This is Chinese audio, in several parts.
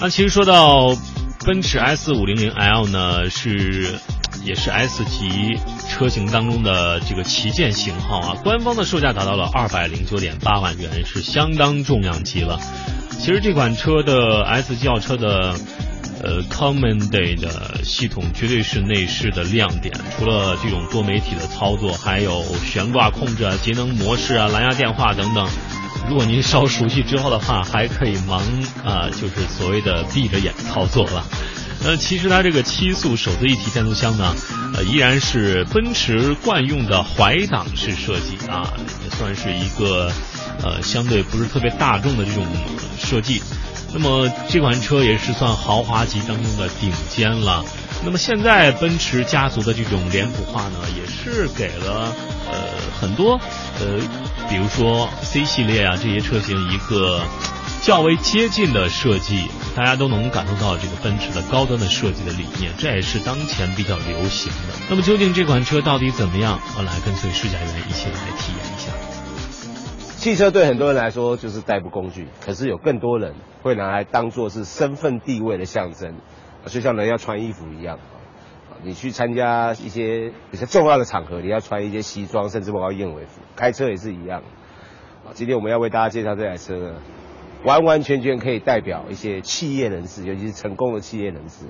那其实说到奔驰 S 五零零 L 呢，是也是 S 级车型当中的这个旗舰型号啊，官方的售价达到了二百零九点八万元，是相当重量级了。其实这款车的 S 级轿车的。呃，Commandy 的系统绝对是内饰的亮点。除了这种多媒体的操作，还有悬挂控制啊、节能模式啊、蓝牙电话等等。如果您稍熟悉之后的话，还可以盲啊，就是所谓的闭着眼操作了。呃，其实它这个七速手自一体变速箱呢，呃，依然是奔驰惯用的怀档式设计啊，也算是一个呃相对不是特别大众的这种设计。那么这款车也是算豪华级当中的顶尖了。那么现在奔驰家族的这种脸谱化呢，也是给了呃很多呃，比如说 C 系列啊这些车型一个较为接近的设计，大家都能感受到这个奔驰的高端的设计的理念，这也是当前比较流行的。那么究竟这款车到底怎么样？我来跟随试驾员一起来体验一下。汽车对很多人来说就是代步工具，可是有更多人会拿来当做是身份地位的象征，就像人要穿衣服一样，你去参加一些比较重要的场合，你要穿一些西装，甚至包括燕尾服。开车也是一样，今天我们要为大家介绍这台车呢，完完全全可以代表一些企业人士，尤其是成功的企业人士，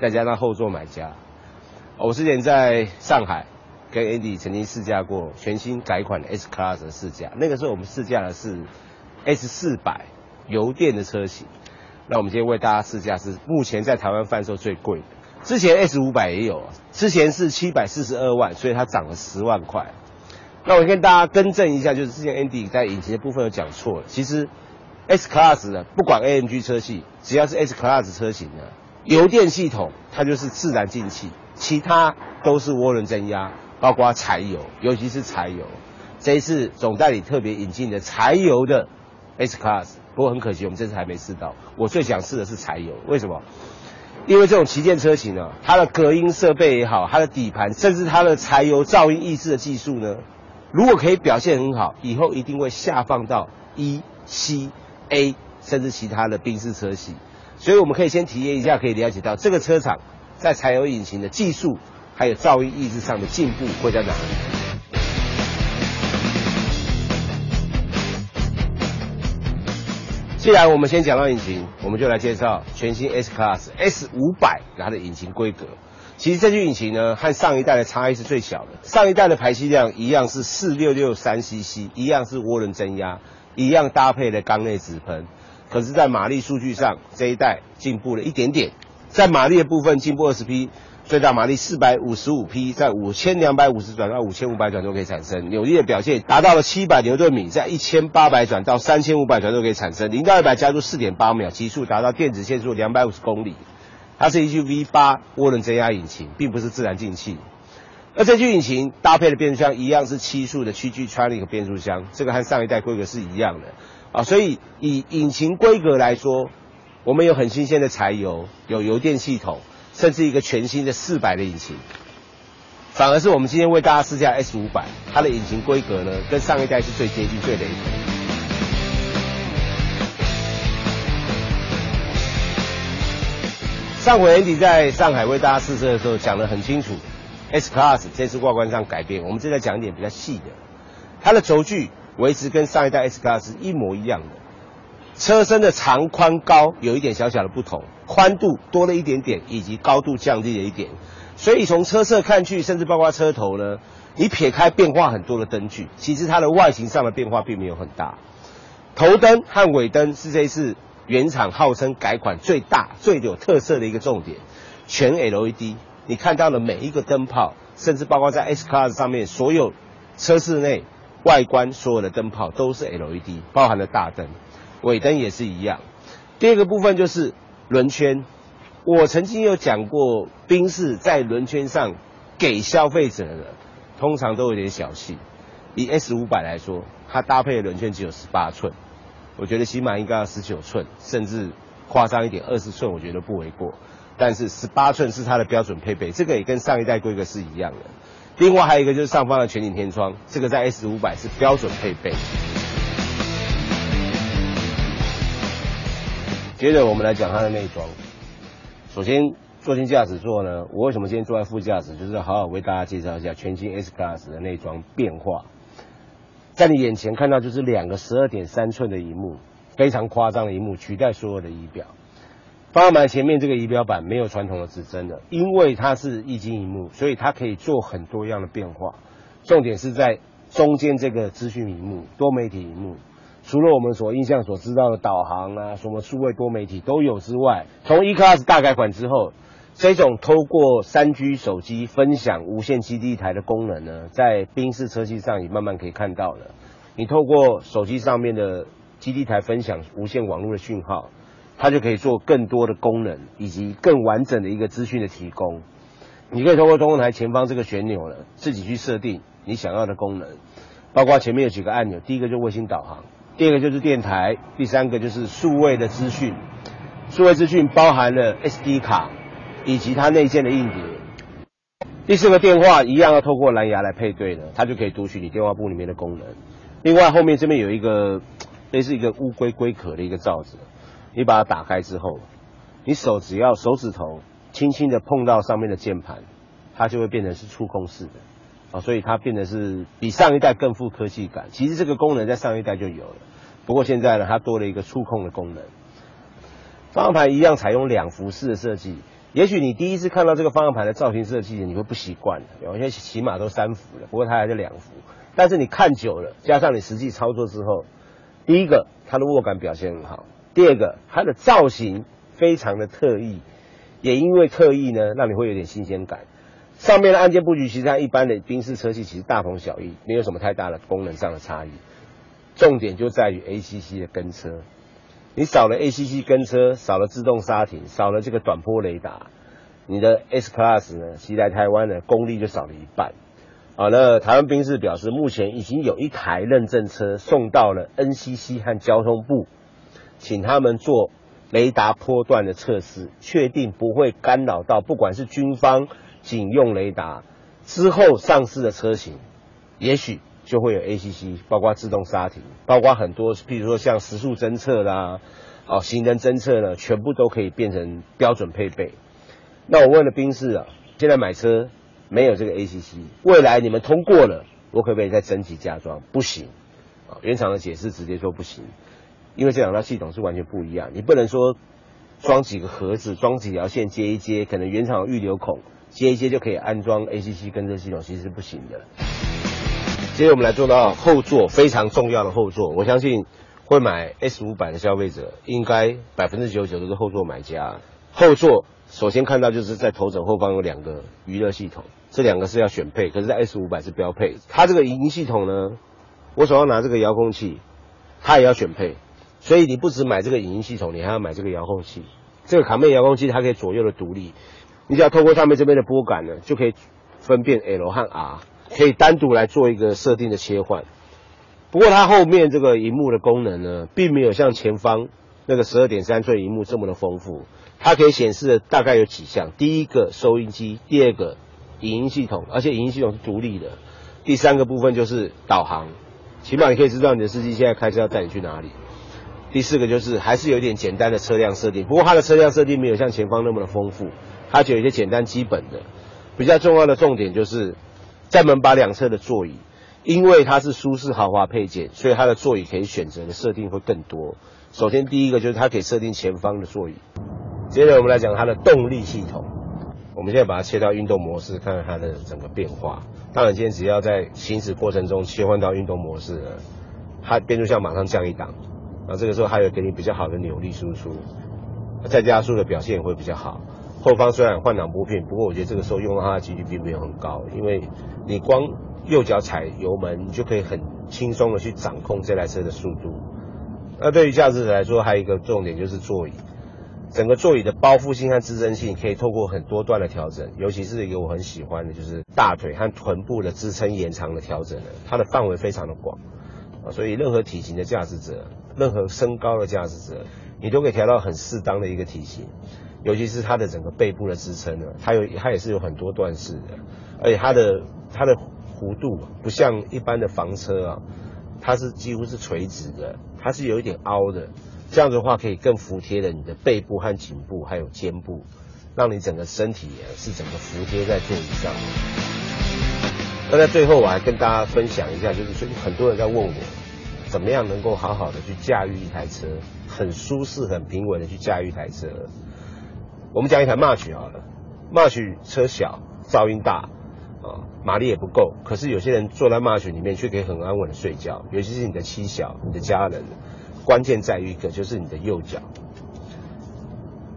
再加上后座买家。我之前在上海。跟 Andy 曾经试驾过全新改款的 S Class 的试驾，那个时候我们试驾的是 S 四百油电的车型。那我们今天为大家试驾是目前在台湾贩售最贵的，之前 S 五百也有，之前是七百四十二万，所以它涨了十万块。那我跟大家更正一下，就是之前 Andy 在引擎的部分有讲错了，其实 S Class 的不管 AMG 车系，只要是 S Class 车型的油电系统，它就是自然进气，其他都是涡轮增压。包括柴油，尤其是柴油，这一次总代理特别引进的柴油的 S Class，不过很可惜，我们这次还没试到。我最想试的是柴油，为什么？因为这种旗舰车型呢，它的隔音设备也好，它的底盘，甚至它的柴油噪音抑制的技术呢，如果可以表现很好，以后一定会下放到 E、C、A，甚至其他的宾士车系。所以我们可以先体验一下，可以了解到这个车厂在柴油引擎的技术。还有噪音抑制上的进步会在哪里？既然我们先讲到引擎，我们就来介绍全新 S Class S 五百它的引擎规格。其实这具引擎呢，和上一代的差异是最小的。上一代的排气量一样是四六六三 CC，一样是涡轮增压，一样搭配的缸内直喷。可是，在马力数据上，这一代进步了一点点，在马力的部分进步二十匹。最大马力四百五十五匹，在五千两百五十转到五千五百转都可以产生。扭力的表现达到了七百牛顿米，在一千八百转到三千五百转都可以产生。零到一百加速四点八秒，极速达到电子限速两百五十公里。它是一具 V 八涡轮增压引擎，并不是自然进气。而这具引擎搭配的变速箱一样是七速的七 G Tronic 变速箱，这个和上一代规格是一样的啊。所以以引擎规格来说，我们有很新鲜的柴油，有油电系统。甚至一个全新的四百的引擎，反而是我们今天为大家试驾 S 五百，它的引擎规格呢，跟上一代是最接近、最雷同。上回 Andy 在上海为大家试车的时候讲得很清楚，S Class 这次外观上改变，我们正在讲一点比较细的，它的轴距维持跟上一代 S Class 一模一样的。车身的长宽高有一点小小的不同，宽度多了一点点，以及高度降低了一点。所以从车侧看去，甚至包括车头呢，你撇开变化很多的灯具，其实它的外形上的变化并没有很大。头灯和尾灯是这次原厂号称改款最大、最有特色的一个重点，全 LED。你看到的每一个灯泡，甚至包括在 S Class 上面所有车室内外观所有的灯泡都是 LED，包含了大灯。尾灯也是一样。第二个部分就是轮圈。我曾经有讲过，宾士在轮圈上给消费者的通常都有点小气。以 S 五百来说，它搭配的轮圈只有十八寸，我觉得起码应该要十九寸，甚至夸张一点二十寸，我觉得不为过。但是十八寸是它的标准配备，这个也跟上一代规格是一样的。另外还有一个就是上方的全景天窗，这个在 S 五百是标准配备。接着我们来讲它的内装。首先，坐进驾驶座呢，我为什么今天坐在副驾驶，就是好好为大家介绍一下全新 S Class 的内装变化。在你眼前看到就是两个十二点三寸的荧幕，非常夸张的荧幕，取代所有的仪表。方向盘前面这个仪表板没有传统的指针的，因为它是液晶荧幕，所以它可以做很多样的变化。重点是在中间这个资讯荧幕，多媒体荧幕。除了我们所印象所知道的导航啊，什么数位多媒体都有之外，从 E Class 大改款之后，这种透过三 G 手机分享无线基地台的功能呢，在宾士车系上也慢慢可以看到了。你透过手机上面的基地台分享无线网络的讯号，它就可以做更多的功能以及更完整的一个资讯的提供。你可以透过中控台前方这个旋钮呢，自己去设定你想要的功能，包括前面有几个按钮，第一个就卫星导航。第二个就是电台，第三个就是数位的资讯。数位资讯包含了 SD 卡以及它内建的硬碟。第四个电话一样要透过蓝牙来配对的，它就可以读取你电话簿里面的功能。另外后面这边有一个类似一个乌龟龟壳的一个罩子，你把它打开之后，你手只要手指头轻轻的碰到上面的键盘，它就会变成是触控式的。啊，所以它变得是比上一代更富科技感。其实这个功能在上一代就有了。不过现在呢，它多了一个触控的功能。方向盘一样采用两幅式的设计。也许你第一次看到这个方向盘的造型设计，你会不习惯。有些起码都三幅了，不过它还是两幅。但是你看久了，加上你实际操作之后，第一个它的握感表现很好，第二个它的造型非常的特异，也因为特异呢，让你会有点新鲜感。上面的按键布局其实它一般的宾士车系其实大同小异，没有什么太大的功能上的差异。重点就在于 ACC 的跟车，你少了 ACC 跟车，少了自动刹停，少了这个短波雷达，你的 S Class 呢，骑来台湾的功力就少了一半。好，那台湾宾士表示，目前已经有一台认证车送到了 NCC 和交通部，请他们做雷达波段的测试，确定不会干扰到不管是军方警用雷达之后上市的车型，也许。就会有 ACC，包括自动刹停，包括很多，譬如说像时速侦测啦，哦，行人侦测呢，全部都可以变成标准配备。那我问了宾士啊，现在买车没有这个 ACC，未来你们通过了，我可不可以再升级加装？不行，啊，原厂的解释直接说不行，因为这两套系统是完全不一样，你不能说装几个盒子，装几条线接一接，可能原厂预留孔，接一接就可以安装 ACC 跟车系统，其实是不行的。接着我们来做到后座非常重要的后座，我相信会买 S 五百的消费者应该百分之九十九都是后座买家。后座首先看到就是在头枕后方有两个娱乐系统，这两个是要选配，可是在 S 五百是标配。它这个影音系统呢，我手上拿这个遥控器，它也要选配，所以你不只买这个影音系统，你还要买这个遥控器。这个卡面遥控器它可以左右的独立，你只要透过上面这边的拨杆呢，就可以分辨 L 和 R。可以单独来做一个设定的切换，不过它后面这个荧幕的功能呢，并没有像前方那个十二点三寸荧幕这么的丰富。它可以显示的大概有几项：第一个收音机，第二个影音系统，而且影音系统是独立的；第三个部分就是导航，起码你可以知道你的司机现在开车要带你去哪里；第四个就是还是有一点简单的车辆设定，不过它的车辆设定没有像前方那么的丰富，它就有一些简单基本的。比较重要的重点就是。在门把两侧的座椅，因为它是舒适豪华配件，所以它的座椅可以选择的设定会更多。首先第一个就是它可以设定前方的座椅，接着我们来讲它的动力系统。我们现在把它切到运动模式，看看它的整个变化。当然，今天只要在行驶过程中切换到运动模式呢，它变速箱马上降一档，啊，这个时候还有给你比较好的扭力输出，再加速的表现也会比较好。后方虽然换挡拨片，不过我觉得这个时候用到它的几率并没有很高，因为你光右脚踩油门，你就可以很轻松的去掌控这台车的速度。那对于驾驶者来说，还有一个重点就是座椅，整个座椅的包覆性和支撑性可以透过很多段的调整，尤其是一个我很喜欢的，就是大腿和臀部的支撑延长的调整它的范围非常的广啊，所以任何体型的驾驶者，任何身高的驾驶者，你都可以调到很适当的一个体型。尤其是它的整个背部的支撑呢，它有它也是有很多段式的，而且它的它的弧度不像一般的房车啊，它是几乎是垂直的，它是有一点凹的，这样的话可以更服帖的你的背部和颈部，还有肩部，让你整个身体是整个服帖在座椅上。那在最后我还跟大家分享一下，就是最近很多人在问我，怎么样能够好好的去驾驭一台车，很舒适、很平稳的去驾驭一台车。我们讲一台 March 好了，March 车小，噪音大，啊，马力也不够，可是有些人坐在 March 里面却可以很安稳的睡觉，尤其是你的妻小、你的家人，关键在于一个就是你的右脚。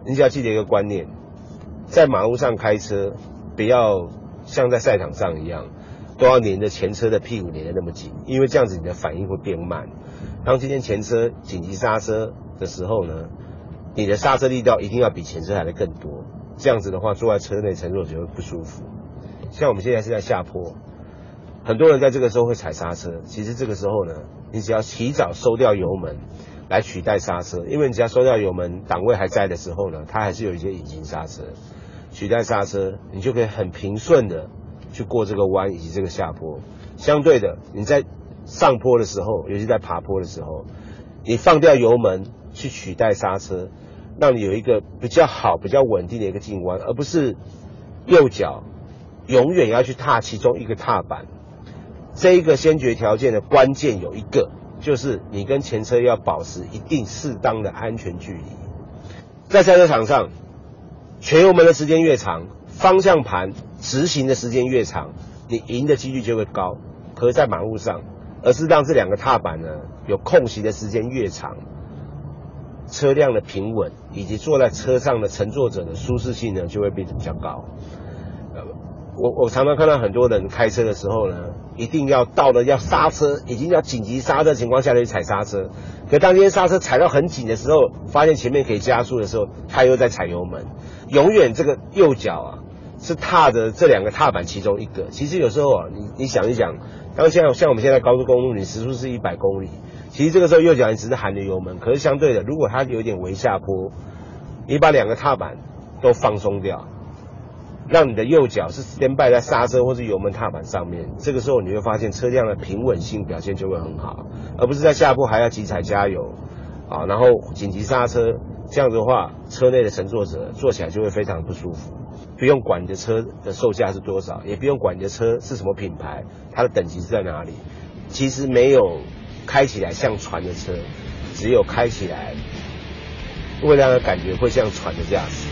你只要记得一个观念，在马路上开车，不要像在赛场上一样。都要连着前车的屁股连得那么紧，因为这样子你的反应会变慢。当今天前车紧急刹车的时候呢，你的刹车力道一定要比前车来的更多。这样子的话，坐在车内乘坐者会不舒服。像我们现在是在下坡，很多人在这个时候会踩刹车。其实这个时候呢，你只要提早收掉油门来取代刹车，因为你只要收掉油门，档位还在的时候呢，它还是有一些隐形刹车，取代刹车，你就可以很平顺的。去过这个弯以及这个下坡，相对的，你在上坡的时候，尤其在爬坡的时候，你放掉油门去取代刹车，让你有一个比较好、比较稳定的一个进弯，而不是右脚永远要去踏其中一个踏板。这一个先决条件的关键有一个，就是你跟前车要保持一定适当的安全距离。在赛车场上，全油门的时间越长。方向盘执行的时间越长，你赢的几率就会高。可是，在马路上，而是让这两个踏板呢有空隙的时间越长，车辆的平稳以及坐在车上的乘坐者的舒适性呢就会变得比较高。我我常常看到很多人开车的时候呢，一定要到了要刹车，已经要紧急刹车情况下去踩刹车。可当今天刹车踩到很紧的时候，发现前面可以加速的时候，他又在踩油门。永远这个右脚啊。是踏着这两个踏板其中一个。其实有时候啊，你你想一想，当像像我们现在高速公路，你时速是一百公里，其实这个时候右脚你只是含着油门，可是相对的，如果它有点微下坡，你把两个踏板都放松掉，让你的右脚是先摆在刹车或是油门踏板上面，这个时候你会发现车辆的平稳性表现就会很好，而不是在下坡还要急踩加油啊，然后紧急刹车，这样的话，车内的乘坐者坐起来就会非常不舒服。不用管你的车的售价是多少，也不用管你的车是什么品牌，它的等级是在哪里。其实没有开起来像船的车，只有开起来会让人感觉会像船的驾驶。